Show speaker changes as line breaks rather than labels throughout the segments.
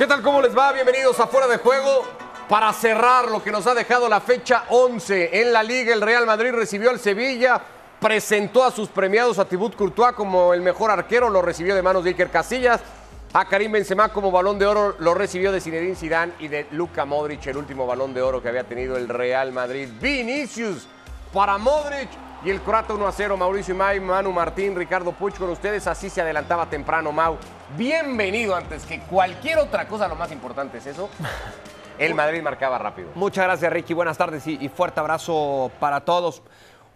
¿Qué tal? ¿Cómo les va? Bienvenidos a Fuera de Juego. Para cerrar lo que nos ha dejado la fecha 11 en la Liga, el Real Madrid recibió al Sevilla, presentó a sus premiados a Thibaut Courtois como el mejor arquero, lo recibió de manos de Iker Casillas. A Karim Benzema como balón de oro lo recibió de Zinedine Zidane y de Luka Modric, el último balón de oro que había tenido el Real Madrid. Vinicius para Modric y el croata 1 a 0. Mauricio Imay, Manu Martín, Ricardo Puch con ustedes. Así se adelantaba temprano, Mau. Bienvenido antes que cualquier otra cosa. Lo más importante es eso. El Madrid marcaba rápido.
Muchas gracias, Ricky. Buenas tardes y, y fuerte abrazo para todos.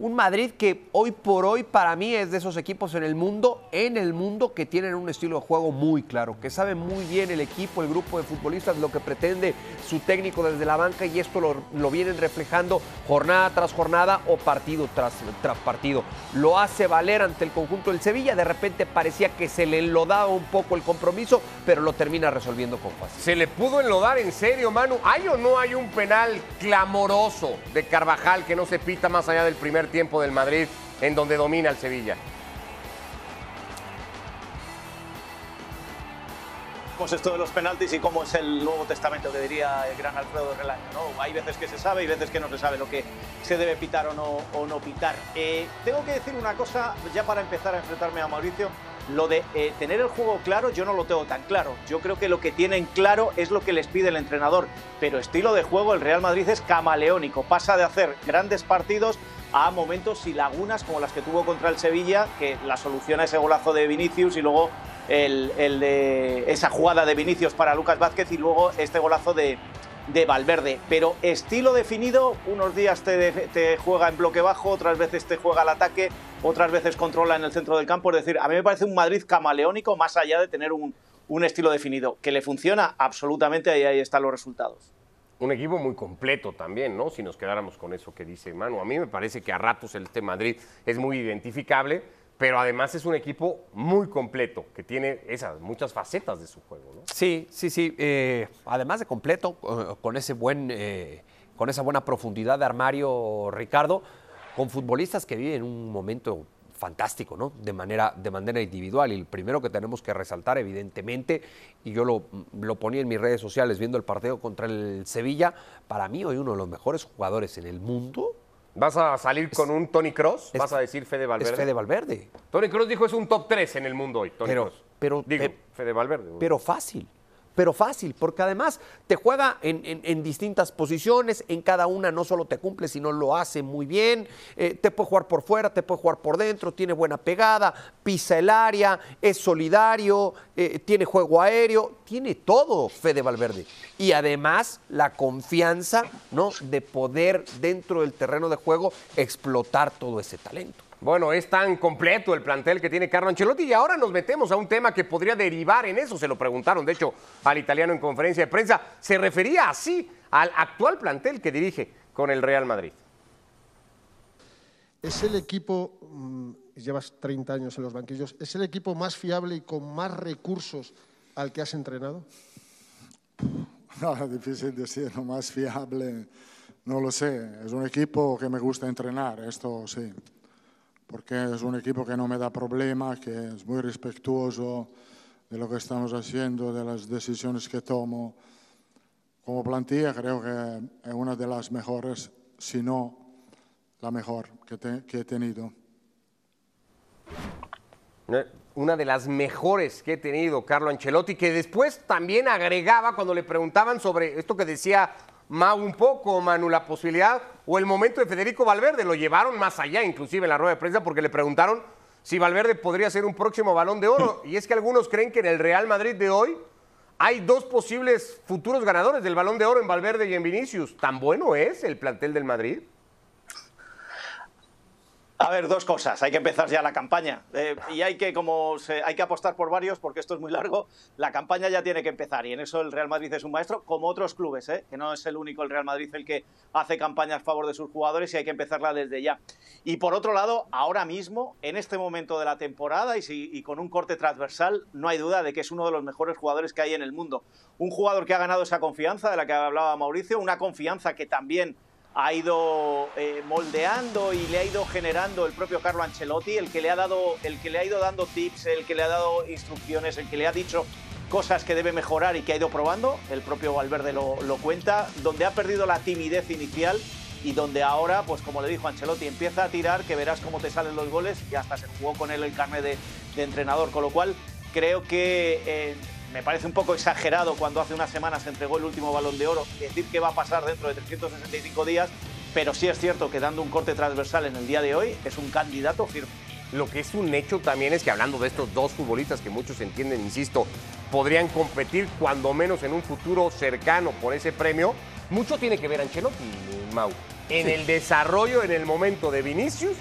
Un Madrid que hoy por hoy para mí es de esos equipos en el mundo, en el mundo que tienen un estilo de juego muy claro, que sabe muy bien el equipo, el grupo de futbolistas, lo que pretende su técnico desde la banca y esto lo, vienen reflejando jornada tras jornada o partido tras, tras partido. Lo hace valer ante el conjunto del Sevilla, de repente parecía que se le enlodaba un poco el compromiso, pero lo termina resolviendo con fácil.
¿Se le pudo enlodar en serio, Manu? ¿Hay o no hay un penal clamoroso de Carvajal que no se pita más allá del primer tiempo del Madrid en donde domina el Sevilla?
Pues esto de los penaltis y cómo es el Nuevo Testamento que diría el gran Alfredo Relaño, ¿no? Hay veces que se sabe y veces que no se sabe lo que se debe pitar o no, o no pitar. Eh, tengo que decir una cosa, ya para empezar a enfrentarme a Mauricio, lo de eh, tener el juego claro yo no lo tengo tan claro. Yo creo que lo que tienen claro es lo que les pide el entrenador, pero estilo de juego el Real Madrid es camaleónico, pasa de hacer grandes partidos a momentos y lagunas como las que tuvo contra el Sevilla, que la soluciona ese golazo de Vinicius y luego el, el de esa jugada de Vinicius para Lucas Vázquez y luego este golazo de, de Valverde. Pero estilo definido, unos días te, juega en bloque bajo, otras veces te juega al ataque, otras veces controla en el centro del campo. Es decir, a mí me parece un Madrid camaleónico más allá de tener un, un estilo definido. Que le funciona absolutamente y ahí están los resultados
un equipo muy completo también, ¿no? Si nos quedáramos con eso que dice Manu. A mí me parece que a ratos el este Madrid es muy identificable, pero además es un equipo muy completo, que tiene esas muchas facetas de su juego, ¿no?
Sí, sí, sí. Eh, además de completo, eh, con ese buen, eh, con esa buena profundidad de armario, Ricardo, con futbolistas que viven un momento fantástico, ¿no? De manera, de manera individual. Y el primero que tenemos que resaltar, evidentemente, y yo lo, lo, ponía en mis redes sociales viendo el partido contra el Sevilla, para mí hoy uno de los mejores jugadores en el mundo.
¿Vas a salir con un Tony Cross? ¿Vas a decir Fede Valverde?
Es Fede Valverde.
Tony Cross dijo es un top 3 en el mundo hoy, Tony
pero,
Cross.
Pero,
Digo, Fede Valverde.
pero fácil pero fácil, porque además te juega en, distintas posiciones, en cada una no solo te cumple, sino lo hace muy bien, eh, te puede jugar por fuera, te puede jugar por dentro, tiene buena pegada, pisa el área, es solidario, eh, tiene juego aéreo, tiene todo Fede Valverde. Y además la confianza ¿no? de poder dentro del terreno de juego explotar todo ese talento.
Bueno, es tan completo el plantel que tiene Carlo Ancelotti y ahora nos metemos a un tema que podría derivar en eso. Se lo preguntaron, de hecho, al italiano en conferencia de prensa. Se refería así al actual plantel que dirige con el Real Madrid.
Es el equipo, llevas 30 años en los banquillos, es el equipo más fiable y con más recursos al que has entrenado.
No, difícil decir, lo más fiable, no lo sé. Es un equipo que me gusta entrenar, esto sí porque es un equipo que no me da problema, que es muy respetuoso de lo que estamos haciendo, de las decisiones que tomo. Como plantilla creo que es una de las mejores, si no la mejor que, te, que he tenido.
Una de las mejores que he tenido, Carlo Ancelotti, que después también agregaba cuando le preguntaban sobre esto que decía Mau un poco, Manu, la posibilidad o el momento de Federico Valverde. Lo llevaron más allá, inclusive en la rueda de prensa, porque le preguntaron si Valverde podría ser un próximo balón de oro. Y es que algunos creen que en el Real Madrid de hoy hay dos posibles futuros ganadores del balón de oro en Valverde y en Vinicius. ¿Tan bueno es el plantel del Madrid?
A ver, dos cosas. Hay que empezar ya la campaña. Eh, y hay que, como hay que apostar por varios, porque esto es muy largo. La campaña ya tiene que empezar. Y en eso el Real Madrid es un maestro, como otros clubes, ¿eh? que no es el único el Real Madrid el que hace campañas a favor de sus jugadores y hay que empezarla desde ya. Y por otro lado, ahora mismo, en este momento de la temporada y con un corte transversal, no hay duda de que es uno de los mejores jugadores que hay en el mundo. Un jugador que ha ganado esa confianza de la que hablaba Mauricio, una confianza que también ha ido eh, moldeando y le ha ido generando el propio Carlo Ancelotti, el que le ha dado, el que le ha ido dando tips, el que le ha dado instrucciones, el que le ha dicho cosas que debe mejorar y que ha ido probando, el propio Valverde lo, cuenta, donde ha perdido la timidez inicial y donde ahora, pues como le dijo Ancelotti, empieza a tirar, que verás cómo te salen los goles y hasta se jugó con él el carnet de, de entrenador, con lo cual creo que eh, me parece un poco exagerado cuando hace unas semanas se entregó el último balón de oro, decir que va a pasar dentro de 365 días, pero sí es cierto que dando un corte transversal en el día de hoy es un candidato firme.
Lo que es un hecho también es que hablando de estos dos futbolistas que muchos entienden, insisto, podrían competir cuando menos en un futuro cercano por ese premio, mucho tiene que ver Ancelotti, Mau, en el desarrollo, en el momento de Vinicius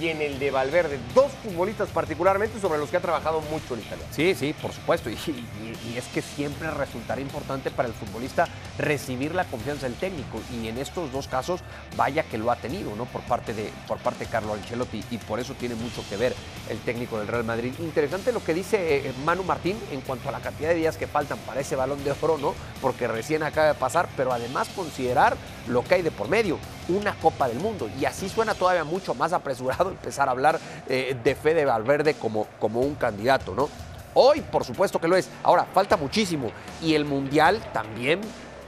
y en el de Valverde. Dos futbolistas particularmente sobre los que ha trabajado mucho el italiano.
Sí, sí, por supuesto. Y, es que siempre resultará importante para el futbolista recibir la confianza del técnico. Y en estos dos casos, vaya que lo ha tenido, ¿no? Por parte de, por parte de Carlo Ancelotti. Y por eso tiene mucho que ver el técnico del Real Madrid. Interesante lo que dice eh, Manu Martín en cuanto a la cantidad de días que faltan para ese balón de oro, ¿no? Porque recién acaba de pasar, pero además considerar lo que hay de por medio, una Copa del Mundo. Y así suena todavía mucho más apresurado empezar a hablar eh, de Fede Valverde como, como un candidato, ¿no? Hoy, por supuesto que lo es. Ahora, falta muchísimo. Y el Mundial también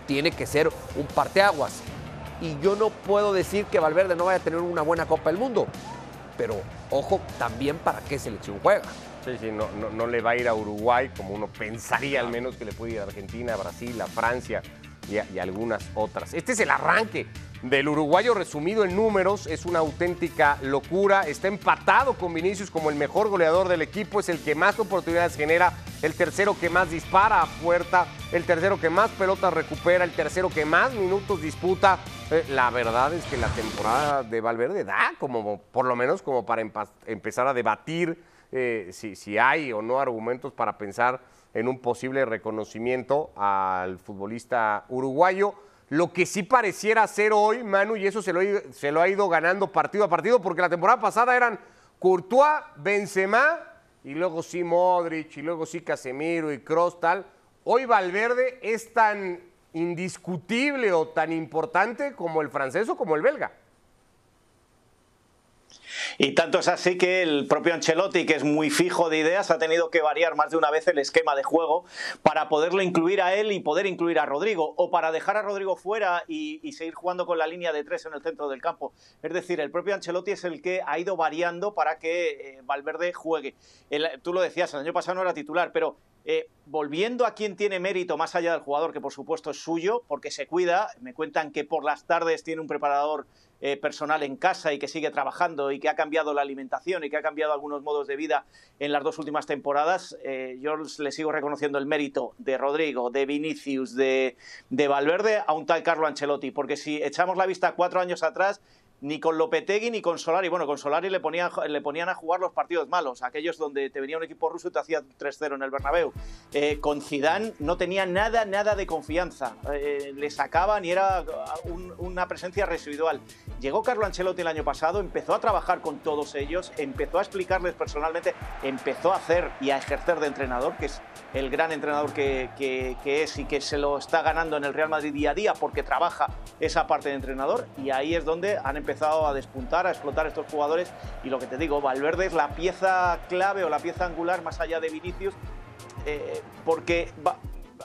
tiene que ser un parteaguas. Y yo no puedo decir que Valverde no vaya a tener una buena Copa del Mundo. Pero ojo también para qué selección juega.
Sí, sí, no, no, no le va a ir a Uruguay como uno pensaría al menos que le puede ir a Argentina, a Brasil, a Francia y, a- y algunas otras. Este es el arranque del uruguayo resumido en números, es una auténtica locura, está empatado con Vinicius como el mejor goleador del equipo, es el que más oportunidades genera, el tercero que más dispara a puerta, el tercero que más pelotas recupera, el tercero que más minutos disputa. Eh, La verdad es que la temporada de Valverde da como, por lo menos como para empezar a debatir eh, si hay o no argumentos para pensar en un posible reconocimiento al futbolista uruguayo. Lo que sí pareciera ser hoy, Manu, y eso se lo, se lo ha ido ganando partido a partido, porque la temporada pasada eran Courtois, Benzema, y luego sí Modric, y luego sí Casemiro y Kroos, tal. Hoy Valverde es tan indiscutible o tan importante como el francés o como el belga.
Y tanto es así que el propio Ancelotti, que es muy fijo de ideas, ha tenido que variar más de una vez el esquema de juego para poderlo incluir a él y poder incluir a Rodrigo, o para dejar a Rodrigo fuera y, seguir jugando con la línea de tres en el centro del campo. Es decir, el propio Ancelotti es el que ha ido variando para que eh, Valverde juegue. El- tú lo decías, el año pasado no era titular, pero eh, volviendo a quien tiene mérito más allá del jugador, que por supuesto es suyo, porque se cuida, me cuentan que por las tardes tiene un preparador eh, personal en casa y que sigue trabajando y que ha cambiado la alimentación y que ha cambiado algunos modos de vida en las dos últimas temporadas, eh, yo le sigo reconociendo el mérito de Rodrigo, de Vinicius, de, de Valverde a un tal Carlo Ancelotti, porque si echamos la vista cuatro años atrás, ni con Lopetegui ni con Solari. Bueno, con Solari le ponían, a jugar los partidos malos, aquellos donde te venía un equipo ruso y te hacía 3-0 en el Bernabéu. Eh, con Zidane no tenía nada, nada de confianza. Eh, le sacaban y era un- una presencia residual. Llegó Carlo Ancelotti el año pasado, empezó a trabajar con todos ellos, empezó a explicarles personalmente, empezó a hacer y a ejercer de entrenador, que es el gran entrenador que, que- que es y que se lo está ganando en el Real Madrid día a día porque trabaja esa parte de entrenador y ahí es donde han empezado a despuntar, a explotar estos jugadores y lo que te digo, Valverde es la pieza clave o la pieza angular más allá de Vinicius eh, porque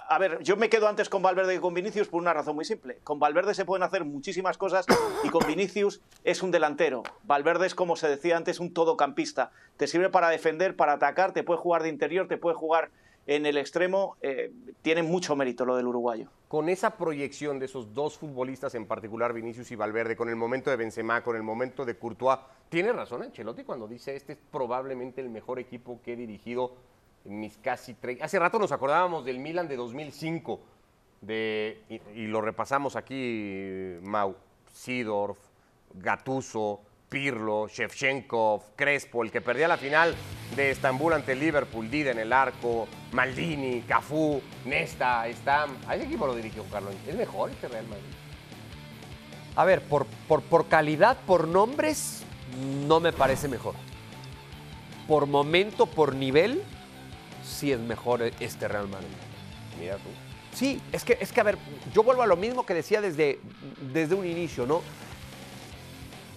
a ver, yo me quedo antes con Valverde que con Vinicius por una razón muy simple. Con Valverde se pueden hacer muchísimas cosas y con Vinicius es un delantero. Valverde es, como se decía antes, un todocampista. Te sirve para defender, para atacar, te puede jugar de interior, te puede jugar en el extremo. Eh, tiene mucho mérito lo del uruguayo.
con esa proyección de esos dos futbolistas, en particular Vinicius y Valverde, con el momento de Benzema, con el momento de Courtois, tiene razón Ancelotti cuando dice este es probablemente el mejor equipo que he dirigido en mis casi 30... Hace rato nos acordábamos del Milan de 2005 de, y, y lo repasamos aquí, Mau, Sidorf, Gattuso, Pirlo, Shevchenkov, Crespo, el que perdía la final de Estambul ante Liverpool, Dida en el arco, Maldini, Cafú, Nesta, Stam. A ese equipo lo dirigió Carlos. Es mejor este Real Madrid.
A ver, por, por, por calidad, por nombres, no me parece mejor. Por momento, por nivel, sí es mejor este Real Madrid.
Mira tú.
Sí, es que, es que a ver, yo vuelvo a lo mismo que decía desde, desde un inicio, ¿no?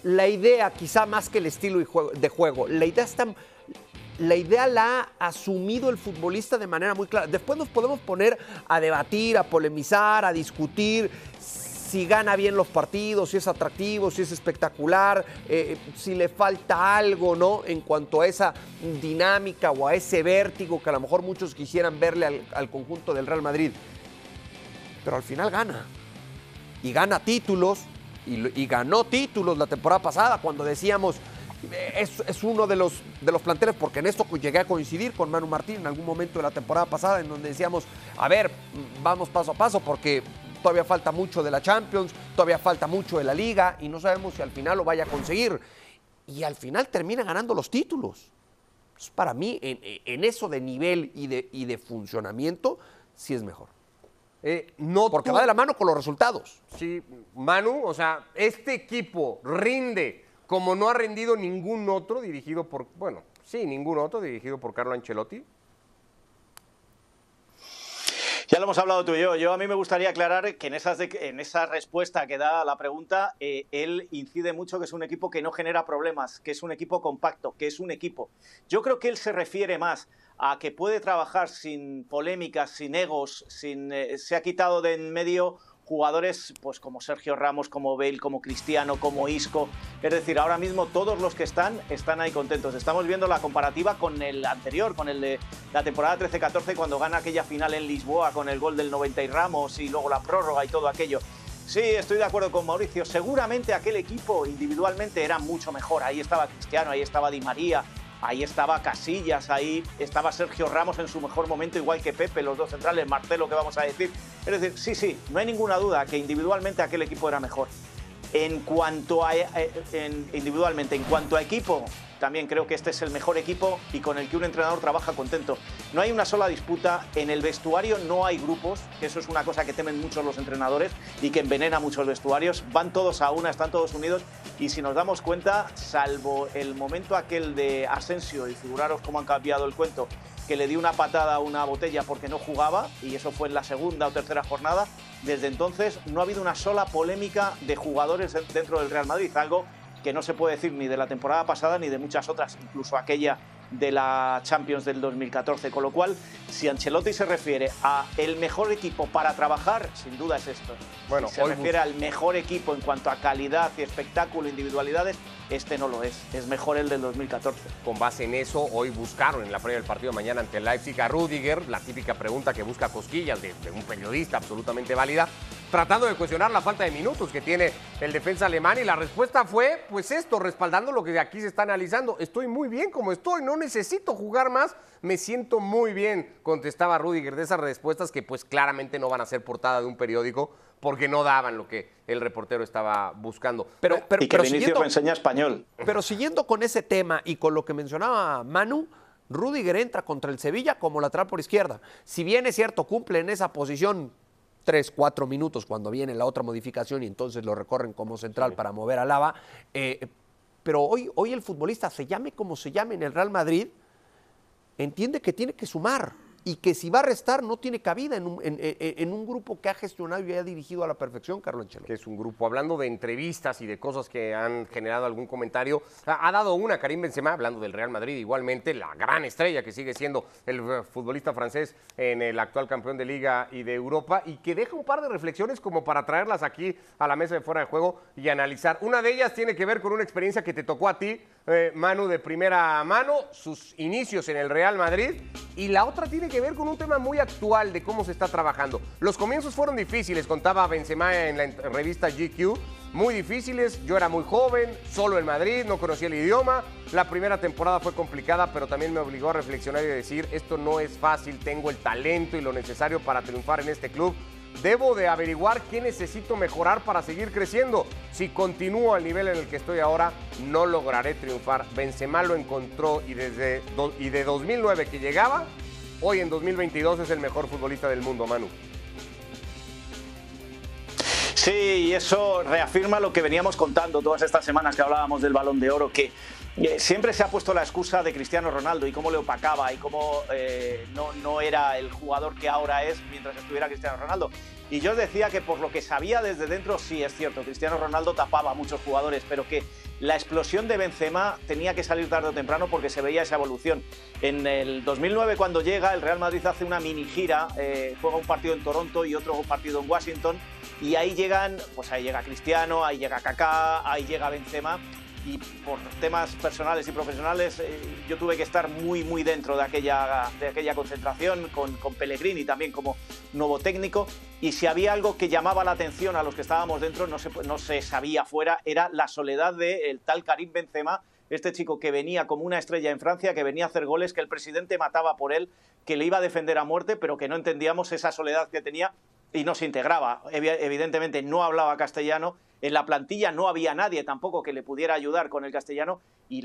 La idea, quizá más que el estilo de juego, la idea está, la idea la ha asumido el futbolista de manera muy clara. Después nos podemos poner a debatir, a polemizar, a discutir si gana bien los partidos, si es atractivo, si es espectacular, eh, si le falta algo, ¿no? En cuanto a esa dinámica o a ese vértigo que a lo mejor muchos quisieran verle al conjunto del Real Madrid. Pero al final gana. Y gana títulos, y, ganó títulos la temporada pasada cuando decíamos eh, es, es, uno de los, de los planteles, porque en esto llegué a coincidir con Manu Martín en algún momento de la temporada pasada, en donde decíamos, a ver, vamos paso a paso, porque todavía falta mucho de la Champions, todavía falta mucho de la Liga, y no sabemos si al final lo vaya a conseguir. Y al final termina ganando los títulos. Para mí, en, en, eso de nivel y de, y de funcionamiento, sí es mejor.
Eh, no
porque tú, va de la mano con los resultados.
Sí, Manu, o sea, este equipo rinde como no ha rendido ningún otro dirigido por, bueno, sí, ningún otro dirigido por Carlo Ancelotti.
Ya lo hemos hablado tú y yo. Yo a mí me gustaría aclarar que en, esas de, en esa respuesta que da a la pregunta, eh, él incide mucho que es un equipo que no genera problemas, que es un equipo compacto, que es un equipo. Yo creo que él se refiere más a que puede trabajar sin polémicas, sin egos, sin, eh, se ha quitado de en medio jugadores pues como Sergio Ramos, como Bale, como Cristiano, como Isco. Es decir, ahora mismo todos los que están están ahí contentos. Estamos viendo la comparativa con el anterior, con el de la temporada 13-14 cuando gana aquella final en Lisboa con el gol del 90 y Ramos y luego la prórroga y todo aquello. Sí, estoy de acuerdo con Mauricio. Seguramente aquel equipo individualmente era mucho mejor. Ahí estaba Cristiano, ahí estaba Di María, Ahí estaba Casillas, ahí estaba Sergio Ramos en su mejor momento, igual que Pepe, los dos centrales, Marcelo, que vamos a decir. Es decir, sí, sí, no hay ninguna duda que individualmente aquel equipo era mejor. En cuanto a en, individualmente, en cuanto a equipo, también creo que este es el mejor equipo y con el que un entrenador trabaja contento. No hay una sola disputa, en el vestuario no hay grupos, eso es una cosa que temen muchos los entrenadores y que envenena muchos vestuarios. Van todos a una, están todos unidos y si nos damos cuenta, salvo el momento aquel de Asensio, y figuraros cómo han cambiado el cuento, que le dio una patada a una botella porque no jugaba, y eso fue en la segunda o tercera jornada, desde entonces no ha habido una sola polémica de jugadores dentro del Real Madrid, algo que no se puede decir ni de la temporada pasada ni de muchas otras, incluso aquella de la Champions del 2014. Con lo cual, si Ancelotti se refiere a el mejor equipo para trabajar, sin duda es esto.
Bueno,
si se refiere al mejor equipo en cuanto a calidad y espectáculo, individualidades, este no lo es. Es mejor el del 2014.
Con base en eso, hoy buscaron en la previa del partido de mañana ante el Leipzig a Rudiger, la típica pregunta que busca cosquillas de, de un periodista absolutamente válida, tratando de cuestionar la falta de minutos que tiene el defensa alemán y la respuesta fue, pues esto, respaldando lo que aquí se está analizando. Estoy muy bien como estoy, no necesito jugar más, me siento muy bien, contestaba Rudiger de esas respuestas que pues claramente no van a ser portada de un periódico porque no daban lo que el reportero estaba buscando.
Pero, pero, y que pero siguiendo, enseña español.
Pero siguiendo con ese tema y con lo que mencionaba Manu, Rudiger entra contra el Sevilla como lateral por izquierda. Si bien es cierto, cumple en esa posición tres, cuatro minutos cuando viene la otra modificación y entonces lo recorren como central sí. para mover a Lava. Eh, pero hoy, hoy el futbolista, se llame como se llame en el Real Madrid, entiende que tiene que sumar y que si va a restar no tiene cabida en un, en, en un, grupo que ha gestionado y ha dirigido a la perfección Carlos Ancelotti.
Que es un grupo, hablando de entrevistas y de cosas que han generado algún comentario, ha, dado una Karim Benzema, hablando del Real Madrid, igualmente la gran estrella que sigue siendo el futbolista francés en el actual campeón de Liga y de Europa, y que deja un par de reflexiones como para traerlas aquí a la mesa de fuera de juego y analizar. Una de ellas tiene que ver con una experiencia que te tocó a ti, eh, Manu, de primera mano, sus inicios en el Real Madrid, y la otra tiene que ver con un tema muy actual de cómo se está trabajando. Los comienzos fueron difíciles, contaba Benzema en la revista GQ, muy difíciles. Yo era muy joven, solo en Madrid, no conocía el idioma. La primera temporada fue complicada, pero también me obligó a reflexionar y decir, esto no es fácil, tengo el talento y lo necesario para triunfar en este club. Debo de averiguar qué necesito mejorar para seguir creciendo. Si continúo al nivel en el que estoy ahora, no lograré triunfar. Benzema lo encontró y desde y de 2009 que llegaba, hoy en 2022 es el mejor futbolista del mundo, Manu.
Sí, y eso reafirma lo que veníamos contando todas estas semanas que hablábamos del balón de oro, que eh, siempre se ha puesto la excusa de Cristiano Ronaldo y cómo le opacaba y cómo eh, no, no era el jugador que ahora es mientras estuviera Cristiano Ronaldo. Y yo os decía que por lo que sabía desde dentro, sí es cierto, Cristiano Ronaldo tapaba a muchos jugadores, pero que la explosión de Benzema tenía que salir tarde o temprano porque se veía esa evolución. En el 2009 cuando llega, el Real Madrid hace una mini gira, eh, juega un partido en Toronto y otro partido en Washington y ahí llegan, pues ahí llega Cristiano, ahí llega Kaká, ahí llega Benzema y por temas personales y profesionales eh, yo tuve que estar muy muy dentro de aquella, de aquella concentración con, con Pellegrini también como nuevo técnico. Y si había algo que llamaba la atención a los que estábamos dentro no se, no se sabía fuera era la soledad del tal Karim Benzema este chico que venía como una estrella en Francia, que venía a hacer goles, que el presidente mataba por él, que le iba a defender a muerte, pero que no entendíamos esa soledad que tenía y no se integraba. Evidentemente no hablaba castellano. En la plantilla no había nadie tampoco que le pudiera ayudar con el castellano y,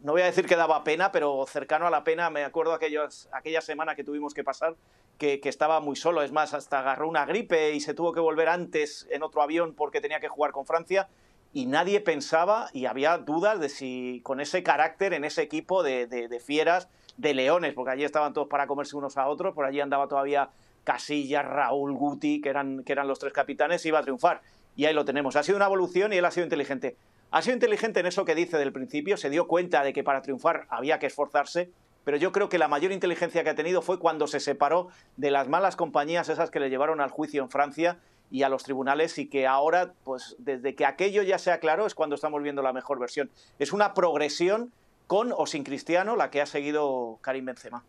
no voy a decir que daba pena, pero cercano a la pena, me acuerdo aquellos, aquella semana que tuvimos que pasar que, estaba muy solo, es más, hasta agarró una gripe y se tuvo que volver antes en otro avión porque tenía que jugar con Francia y nadie pensaba y había dudas de si con ese carácter en ese equipo de, de, fieras, de leones, porque allí estaban todos para comerse unos a otros, por allí andaba todavía Casillas, Raúl, Guti, que eran, que eran los tres capitanes, iba a triunfar. Y ahí lo tenemos. Ha sido una evolución y él ha sido inteligente. Ha sido inteligente en eso que dice del principio, se dio cuenta de que para triunfar había que esforzarse, pero yo creo que la mayor inteligencia que ha tenido fue cuando se separó de las malas compañías, esas que le llevaron al juicio en Francia, y a los tribunales y que ahora, pues desde que aquello ya se aclaró es cuando estamos viendo la mejor versión. Es una progresión con o sin Cristiano la que ha seguido Karim Benzema.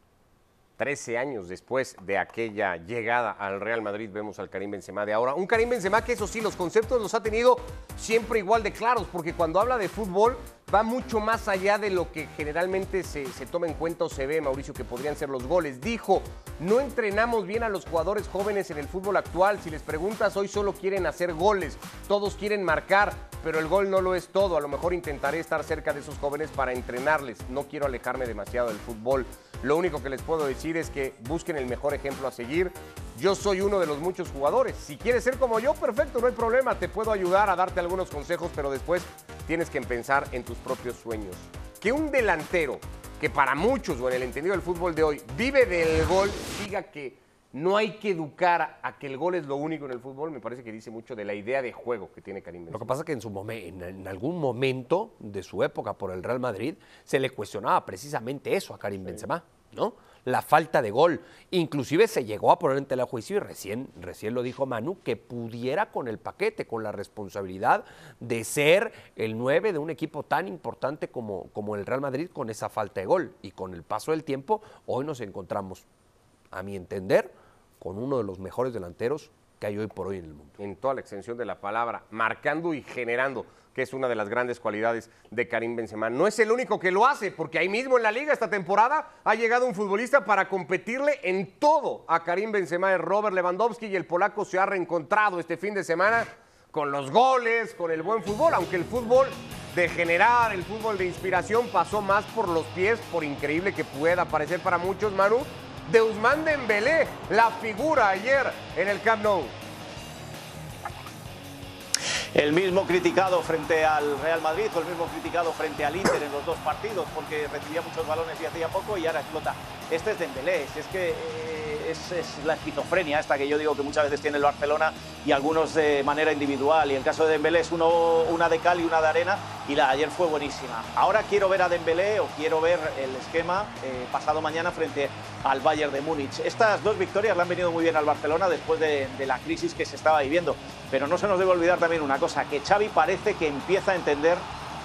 13 años después de aquella llegada al Real Madrid vemos al Karim Benzema de ahora. Un Karim Benzema que eso sí, los conceptos los ha tenido siempre igual de claros, porque cuando habla de fútbol va mucho más allá de lo que generalmente se, se, toma en cuenta o se ve, Mauricio, que podrían ser los goles. Dijo, no entrenamos bien a los jugadores jóvenes en el fútbol actual. Si les preguntas, hoy solo quieren hacer goles, todos quieren marcar, pero el gol no lo es todo. A lo mejor intentaré estar cerca de esos jóvenes para entrenarles. No quiero alejarme demasiado del fútbol. Lo único que les puedo decir es que busquen el mejor ejemplo a seguir. Yo soy uno de los muchos jugadores. Si quieres ser como yo, perfecto, no hay problema. Te puedo ayudar a darte algunos consejos, pero después tienes que pensar en tus propios sueños. Que un delantero, que para muchos o en el entendido del fútbol de hoy, vive del gol, diga que no hay que educar a que el gol es lo único en el fútbol, me parece que dice mucho de la idea de juego que tiene Karim Benzema.
Lo que pasa es que en, su en, en algún momento de su época por el Real Madrid se le cuestionaba precisamente eso a Karim Benzema, ¿no? la falta de gol. Inclusive se llegó a poner en tela juicio y recién, recién lo dijo Manu, que pudiera con el paquete, con la responsabilidad de ser el 9 de un equipo tan importante como, como el Real Madrid con esa falta de gol. Y con el paso del tiempo, hoy nos encontramos, a mi entender, con uno de los mejores delanteros que hay hoy por hoy en el mundo.
En toda la extensión de la palabra, marcando y generando que es una de las grandes cualidades de Karim Benzema. No es el único que lo hace, porque ahí mismo en la liga esta temporada ha llegado un futbolista para competirle en todo a Karim Benzema, es Robert Lewandowski y el polaco se ha reencontrado este fin de semana con los goles, con el buen fútbol, aunque el fútbol de generar, el fútbol de inspiración pasó más por los pies, por increíble que pueda parecer para muchos, Manu, de Usman Dembélé, la figura ayer en el Camp Nou.
El mismo criticado frente al Real Madrid o el mismo criticado frente al Inter en los dos partidos porque recibía muchos balones y hacía poco y ahora explota. Este es Dembélé, es que eh, es, es, la esquizofrenia esta que yo digo que muchas veces tiene el Barcelona y algunos de manera individual. Y el caso de Dembélé es uno, una de cal y una de arena y la de ayer fue buenísima. Ahora quiero ver a Dembélé o quiero ver el esquema eh, pasado mañana frente al Bayern de Múnich. Estas dos victorias le han venido muy bien al Barcelona después de, de la crisis que se estaba viviendo. Pero no se nos debe olvidar también una cosa, que Xavi parece que empieza a entender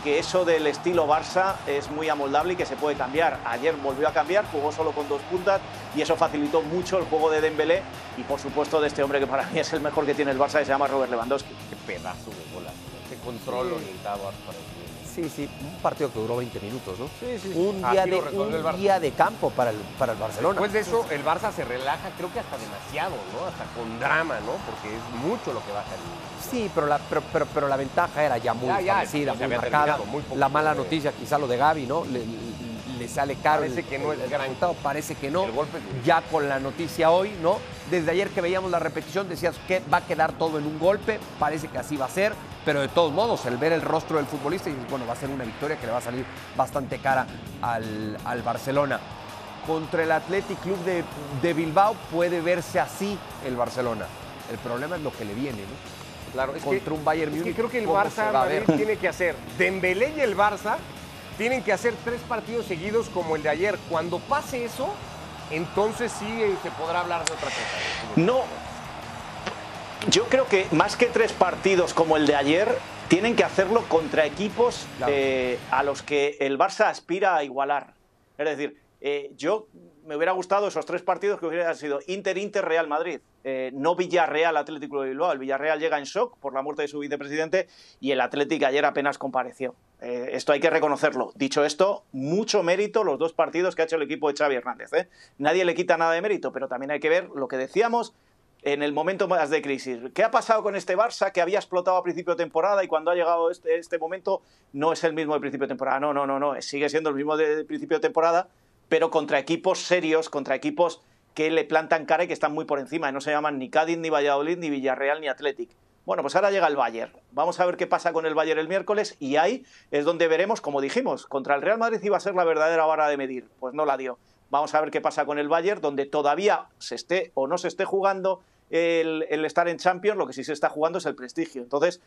que eso del estilo Barça es muy amoldable y que se puede cambiar. Ayer volvió a cambiar, jugó solo con dos puntas y eso facilitó mucho el juego de Dembélé y por supuesto de este hombre que para mí es el mejor que tiene el Barça, que se llama Robert Lewandowski.
Qué pedazo de bola, qué control orientado el
Sí, sí, un partido que duró 20 minutos, ¿no?
Sí, sí.
Un día, de, un día de campo para el, para el Barcelona.
Después de eso, el Barça se relaja, creo que hasta demasiado, ¿no? Hasta con drama, ¿no? Porque es mucho lo que baja el...
Sí, pero la, pero, pero, pero la ventaja era ya muy
Ya, ya,
establecida,
se
muy marcada.
muy poco
la mala
de-
noticia, quizá lo de Gaby, ¿no? Le, le sale caro.
Parece
el-
que no es
el
gran-
resultado, parece que no.
El golpe es
ya con la noticia hoy, ¿no? Desde ayer que veíamos la repetición decías que va a quedar todo en un golpe, parece que así va a ser, pero de todos modos, el ver el rostro del futbolista, y bueno, va a ser una victoria que le va a salir bastante cara al, al Barcelona. Contra el Athletic Club de, de Bilbao puede verse así el Barcelona. El problema es lo que le viene, ¿no?
Claro, es
contra
que-
un Bayern
es que
Múnich.
creo que el
¿cómo
Barça? Madrid tiene que hacer. Dembélé y el Barça tienen que hacer tres partidos seguidos como el de ayer. Cuando pase eso, entonces sí eh, se podrá hablar de otra cosa.
No. Yo creo que más que tres partidos como el de ayer, tienen que hacerlo contra equipos
Claro.
eh, a los que el Barça aspira a igualar. Es decir, eh, yo me hubiera gustado esos tres partidos que hubieran sido Inter-Inter Real Madrid, eh, no Villarreal Atlético de Bilbao. El Villarreal llega en shock por la muerte de su vicepresidente y el Atlético ayer apenas compareció. Eh, esto hay que reconocerlo. Dicho esto, mucho mérito los dos partidos que ha hecho el equipo de Xavi Hernández. Nadie le quita nada de mérito, pero también hay que ver lo que decíamos en el momento más de crisis. ¿Qué ha pasado con este Barça que había explotado a principio de temporada y cuando ha llegado este, este momento no es el mismo de principio de temporada? No, no, no, no, sigue siendo el mismo de principio de temporada, pero contra equipos serios, contra equipos que le plantan cara y que están muy por encima. y No se llaman ni Cádiz, ni Valladolid, ni Villarreal, ni Athletic. Bueno, pues ahora llega el Bayern. Vamos a ver qué pasa con el Bayern el miércoles y ahí es donde veremos, como dijimos, contra el Real Madrid iba a ser la verdadera vara de medir. Pues no la dio. Vamos a ver qué pasa con el Bayern, donde todavía se esté o no se esté jugando el, el estar en Champions, lo que sí se está jugando es el prestigio. Entonces,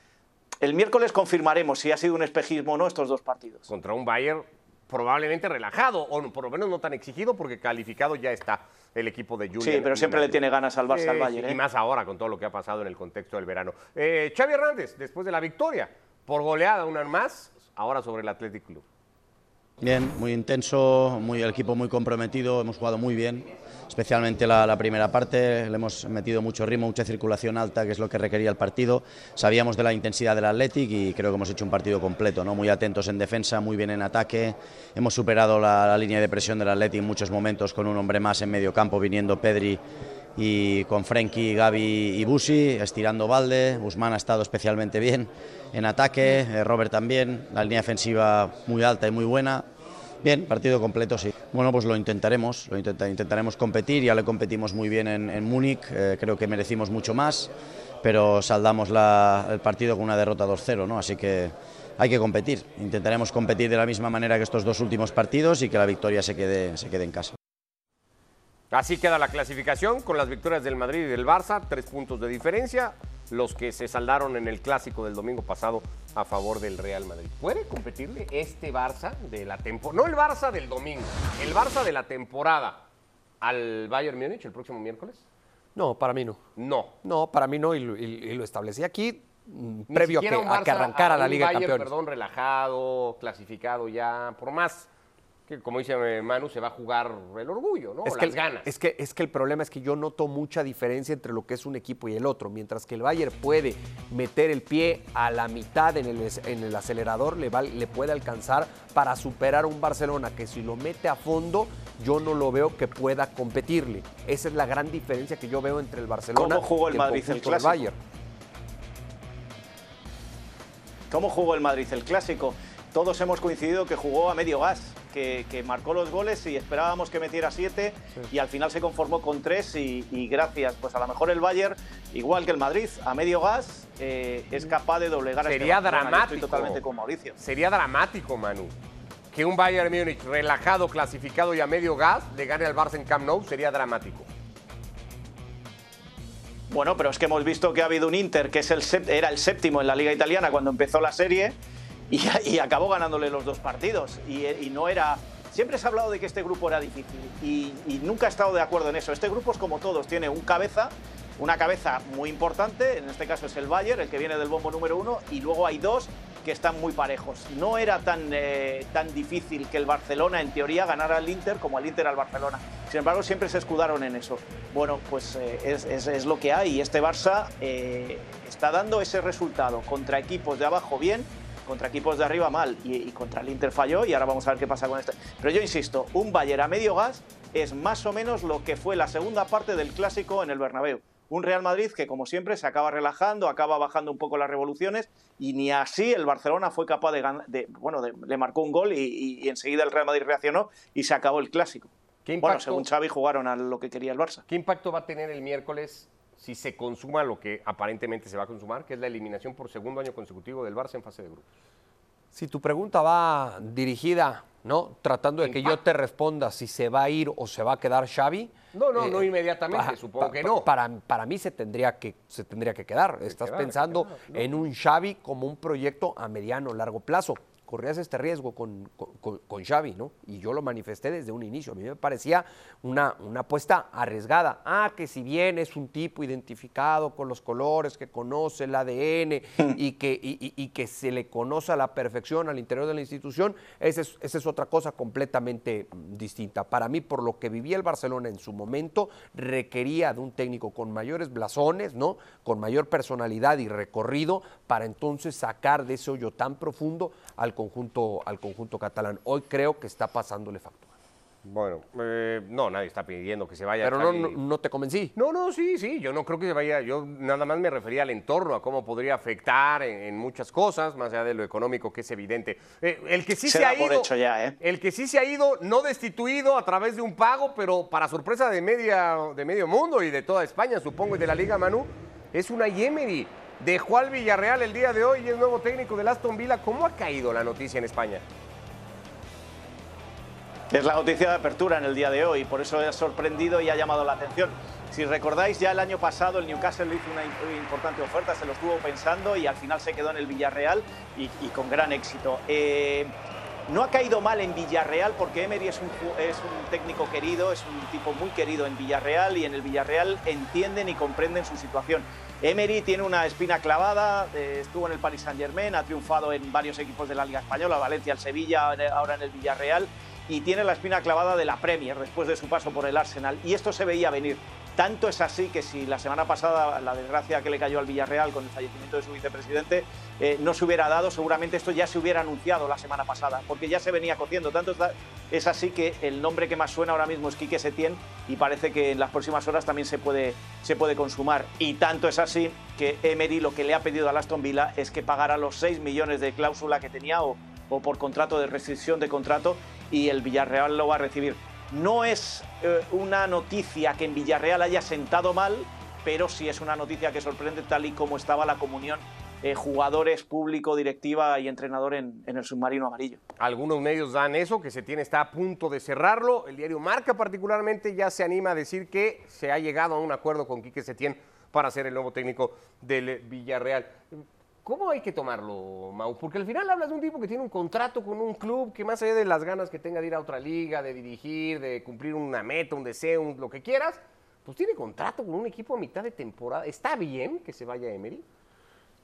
el miércoles confirmaremos si ha sido un espejismo o no estos dos partidos.
Contra un Bayern probablemente relajado, o por lo menos no tan exigido, porque calificado ya está el equipo de Julian.
Sí, pero siempre le tiene ganas al Barça al
sí,
Bayern.
Y
¿eh?
más ahora con todo lo que ha pasado en el contexto del verano. Eh, Xavi Hernández, después de la victoria, por goleada una más, ahora sobre el Athletic Club.
Bien, muy intenso, muy, el equipo muy comprometido, hemos jugado muy bien, especialmente la, primera parte, le hemos metido mucho ritmo, mucha circulación alta, que es lo que requería el partido. Sabíamos de la intensidad del Athletic y creo que hemos hecho un partido completo, ¿no? muy atentos en defensa, muy bien en ataque. Hemos superado la, la línea de presión del Athletic en muchos momentos con un hombre más en medio campo, viniendo Pedri y con Frenkie, Gaby y Busi, estirando balde. Guzmán ha estado especialmente bien en ataque, eh, Robert también, la línea defensiva muy alta y muy buena. Bien, partido completo, sí. Bueno, pues lo intentaremos, lo intenta- intentaremos competir, ya le competimos muy bien en, Múnich, eh, creo que merecimos mucho más, pero saldamos la- el partido con una derrota 2-0, ¿no? Así que hay que competir, intentaremos competir de la misma manera que estos dos últimos partidos y que la victoria se quede en casa.
Así queda la clasificación con las victorias del Madrid y del Barça, tres puntos de diferencia, los que se saldaron en el clásico del domingo pasado a favor del Real Madrid. ¿Puede competirle este Barça de la temporada? No el Barça del domingo, el Barça de la temporada al Bayern Múnich el próximo miércoles?
No, para mí no.
No.
No, para mí no, y lo, y- y lo establecí aquí mm,
Ni
previo a que, a arrancara
a
la Liga de
Bayern,
Campeones.
Perdón, relajado, clasificado ya, por más que, como dice eh, Manu, se va a jugar el orgullo, ¿no?
Es
O
que,
las
el,
ganas.
es, que, es que el problema es que yo noto mucha diferencia entre lo que es un equipo y el otro. Mientras que el Bayern puede meter el pie a la mitad en el, en el acelerador, le, va- le puede alcanzar para superar a un Barcelona que si lo mete a fondo, yo no lo veo que pueda competirle. Esa es la gran diferencia que yo veo entre el Barcelona
¿Cómo jugó el
y
Madrid el
conjunto del
clásico?
Bayern.
¿Cómo jugó el Madrid el clásico? Todos hemos coincidido que jugó a medio gas, que, que marcó los goles y esperábamos que metiera siete y al final se conformó con tres y, y gracias. Pues a lo mejor el Bayern, igual que el Madrid, a medio gas eh, es capaz de doblegar a este
Sería
Barcelona. Yo
dramático.
Estoy totalmente con Mauricio.
Sería dramático, Manu. Que un Bayern Múnich relajado, clasificado y a medio gas le gane al Barça en Camp Nou sería dramático.
Bueno, pero es que hemos visto que ha habido un Inter que es el era el séptimo en la Liga Italiana cuando empezó la serie y, acabó ganándole los dos partidos. Y, no era. Siempre se ha hablado de que este grupo era difícil y, nunca he estado de acuerdo en eso. Este grupo es como todos, tiene un cabeza, una cabeza muy importante, en este caso es el Bayern, el que viene del bombo número uno, y luego hay dos que están muy parejos. No era tan, eh, tan difícil que el Barcelona, en teoría, ganara al Inter como el Inter al Barcelona. Sin embargo, siempre se escudaron en eso. Bueno, pues eh, es, es- lo que hay este Barça eh, está dando ese resultado contra equipos de abajo bien, contra equipos de arriba mal y, y contra el Inter falló y ahora vamos a ver qué pasa con este. Pero yo insisto, un Bayern a medio gas es más o menos lo que fue la segunda parte del clásico en el Bernabéu. Un Real Madrid que, como siempre, se acaba relajando, acaba bajando un poco las revoluciones y ni así el Barcelona fue capaz de ganar. De, bueno, de- le marcó un gol y, y- y enseguida el Real Madrid reaccionó y se acabó el clásico.
¿Qué
Bueno,
impacto-
según Xavi jugaron a lo que quería el Barça.
¿Qué impacto va a tener el miércoles si se consuma lo que aparentemente se va a consumar, que es la eliminación por segundo año consecutivo del Barça en fase de grupos?
Si tu pregunta va dirigida ¿no? Tratando de que yo te responda si se va a ir o se va a quedar Xavi.
No, no,
Eh,
no inmediatamente,
pa-
supongo que no.
Para, para mí se tendría que, se tendría que quedar. Estás
quedar,
pensando
quedar, ¿no?
en un Xavi como un proyecto a mediano, largo plazo. Corrías este riesgo con, con, Xavi, ¿no? Y yo lo manifesté desde un inicio. A mí me parecía una, una apuesta arriesgada. Ah, que si bien es un tipo identificado con los colores, que conoce el ADN y, que, y, y- y que se le conoce a la perfección al interior de la institución, esa es, esa es otra cosa completamente mm, distinta. Para mí, por lo que vivía el Barcelona en su momento, requería de un técnico con mayores blasones, ¿no? Con mayor personalidad y recorrido para entonces sacar de ese hoyo tan profundo al conjunto, al conjunto catalán. Hoy creo que está pasándole factura.
Bueno, eh, no, nadie está pidiendo que se vaya.
Pero no, no, no te convencí.
No, no, sí, sí, yo no creo que se vaya, yo nada más me refería al entorno, a cómo podría afectar en, en muchas cosas, más allá de lo económico que es evidente. Eh, el que sí
Se
se, ha ido,
hecho ya, ¿eh?
el que sí se ha ido, no destituido a través de un pago, pero para sorpresa de, media, de medio mundo y de toda España, supongo, y de la Liga Manu, es una Emery. Dejó al Villarreal el día de hoy y es nuevo técnico del Aston Villa. ¿Cómo ha caído la noticia en España?
Es la noticia de apertura en el día de hoy, por eso ha sorprendido y ha llamado la atención. Si recordáis, ya el año pasado el Newcastle le hizo una im- importante oferta, se lo estuvo pensando y al final se quedó en el Villarreal y, y con gran éxito. Eh, no ha caído mal en Villarreal porque Emery es un, técnico querido, es un tipo muy querido en Villarreal y en el Villarreal entienden y comprenden su situación. Emery tiene una espina clavada, eh, estuvo en el Paris Saint Germain, ha triunfado en varios equipos de la Liga Española, Valencia, el Sevilla, ahora en el Villarreal y tiene la espina clavada de la Premier después de su paso por el Arsenal. Y esto se veía venir. Tanto es así que si la semana pasada la desgracia que le cayó al Villarreal con el fallecimiento de su vicepresidente eh, no se hubiera dado, seguramente esto ya se hubiera anunciado la semana pasada, porque ya se venía cociendo. Tanto es así que el nombre que más suena ahora mismo es Quique Setién y parece que en las próximas horas también se puede, se puede consumar. Y tanto es así que Emery lo que le ha pedido al Aston Villa es que pagara los 6 millones de cláusula que tenía o, o por contrato de restricción de contrato y el Villarreal lo va a recibir. No es eh, una noticia que en Villarreal haya sentado mal, pero sí es una noticia que sorprende tal y como estaba la comunión eh, jugadores, público, directiva y entrenador en, el submarino amarillo.
Algunos medios dan eso, que Setién está a punto de cerrarlo. El diario Marca particularmente ya se anima a decir que se ha llegado a un acuerdo con Quique Setién para ser el nuevo técnico del Villarreal. ¿Cómo hay que tomarlo, Mau? Porque al final hablas de un tipo que tiene un contrato con un club que más allá de las ganas que tenga de ir a otra liga, de dirigir, de cumplir una meta, un deseo, lo que quieras, pues tiene contrato con un equipo a mitad de temporada. ¿Está bien que se vaya Emery?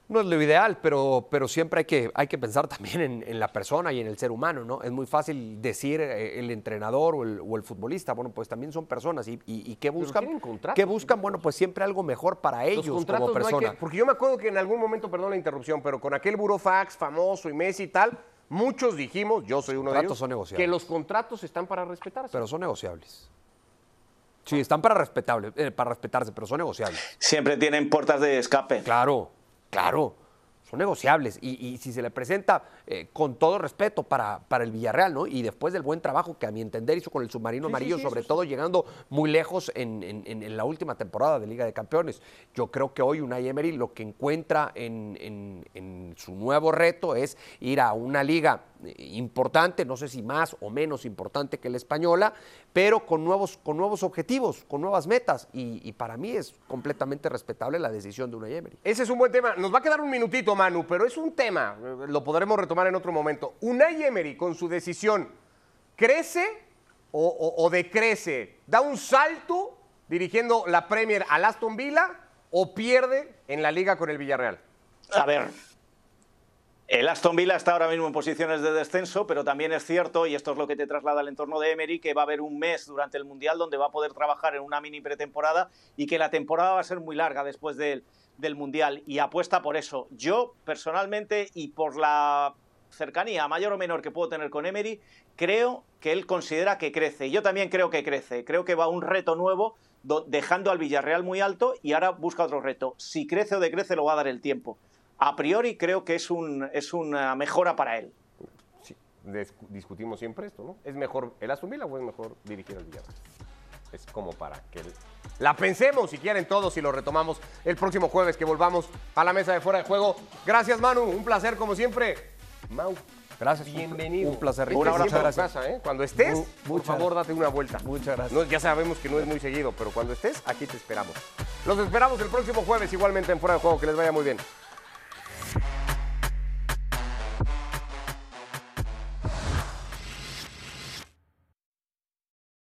No es lo ideal, pero, pero siempre hay que, hay que pensar también en, en la persona y en el ser humano, ¿no? Es muy fácil decir eh, el entrenador o el, o el futbolista, bueno, pues también son personas. ¿Y, y, y qué buscan?
contratos,
¿Qué buscan? Bueno, pues siempre algo mejor para ellos
Los contratos
como
no hay
persona.
que- porque yo me acuerdo que en algún momento, perdón la interrupción, pero con aquel burofax famoso y Messi y tal, muchos dijimos, yo soy uno de ellos,
son negociables.
que los contratos están para respetarse.
Pero son negociables. Sí, están para, respetable, eh, para respetarse, pero son negociables.
Siempre tienen puertas de escape.
Claro, claro. Son negociables. Y, y si se le presenta eh, con todo respeto para, para el Villarreal, ¿no? Y después del buen trabajo que a mi entender hizo con el submarino
Sí,
amarillo,
sí,
sobre todo llegando muy lejos en, en- la última temporada de Liga de Campeones. Yo creo que hoy Unai Emery lo que encuentra en, en- su nuevo reto es ir a una liga importante, no sé si más o menos importante que la española, pero con nuevos, con nuevos objetivos, con nuevas metas. Y, y para mí es completamente respetable la decisión de Unai Emery.
Ese es un buen tema. Nos va a quedar un minutito, Manu, pero es un tema. Lo podremos retomar en otro momento. Unai Emery, con su decisión, ¿crece o, o- o decrece? ¿Da un salto dirigiendo la Premier al Aston Villa o pierde en la liga con el Villarreal?
A ver, el Aston Villa está ahora mismo en posiciones de descenso, pero también es cierto, y esto es lo que te traslada al entorno de Emery, que va a haber un mes durante el Mundial donde va a poder trabajar en una mini pretemporada y que la temporada va a ser muy larga después del, Mundial. Y apuesta por eso. Yo, personalmente, y por la cercanía mayor o menor que puedo tener con Emery, creo que él considera que crece. Y yo también creo que crece. Creo que va a un reto nuevo, do- dejando al Villarreal muy alto y ahora busca otro reto. Si crece o decrece, lo va a dar el tiempo. A priori creo que es, un, es una mejora para él.
Sí, discutimos siempre esto, ¿no? ¿Es mejor el Aston Villa o es mejor dirigir al Villarreal? Es como para que la pensemos si quieren todos y lo retomamos el próximo jueves que volvamos a la mesa de fuera de juego. Gracias, Manu. Un placer como siempre. Mau.
Gracias.
Bienvenido.
Un placer,
Este
Ricky.
siempre
Muchas
a tu
gracias.
casa, ¿eh? Cuando estés,
Mu-
por favor, date una vuelta.
Muchas gracias.
No, ya sabemos que no es muy seguido, pero cuando estés, aquí te esperamos. Los esperamos el próximo jueves, igualmente en Fuera de Juego. Que les vaya muy bien.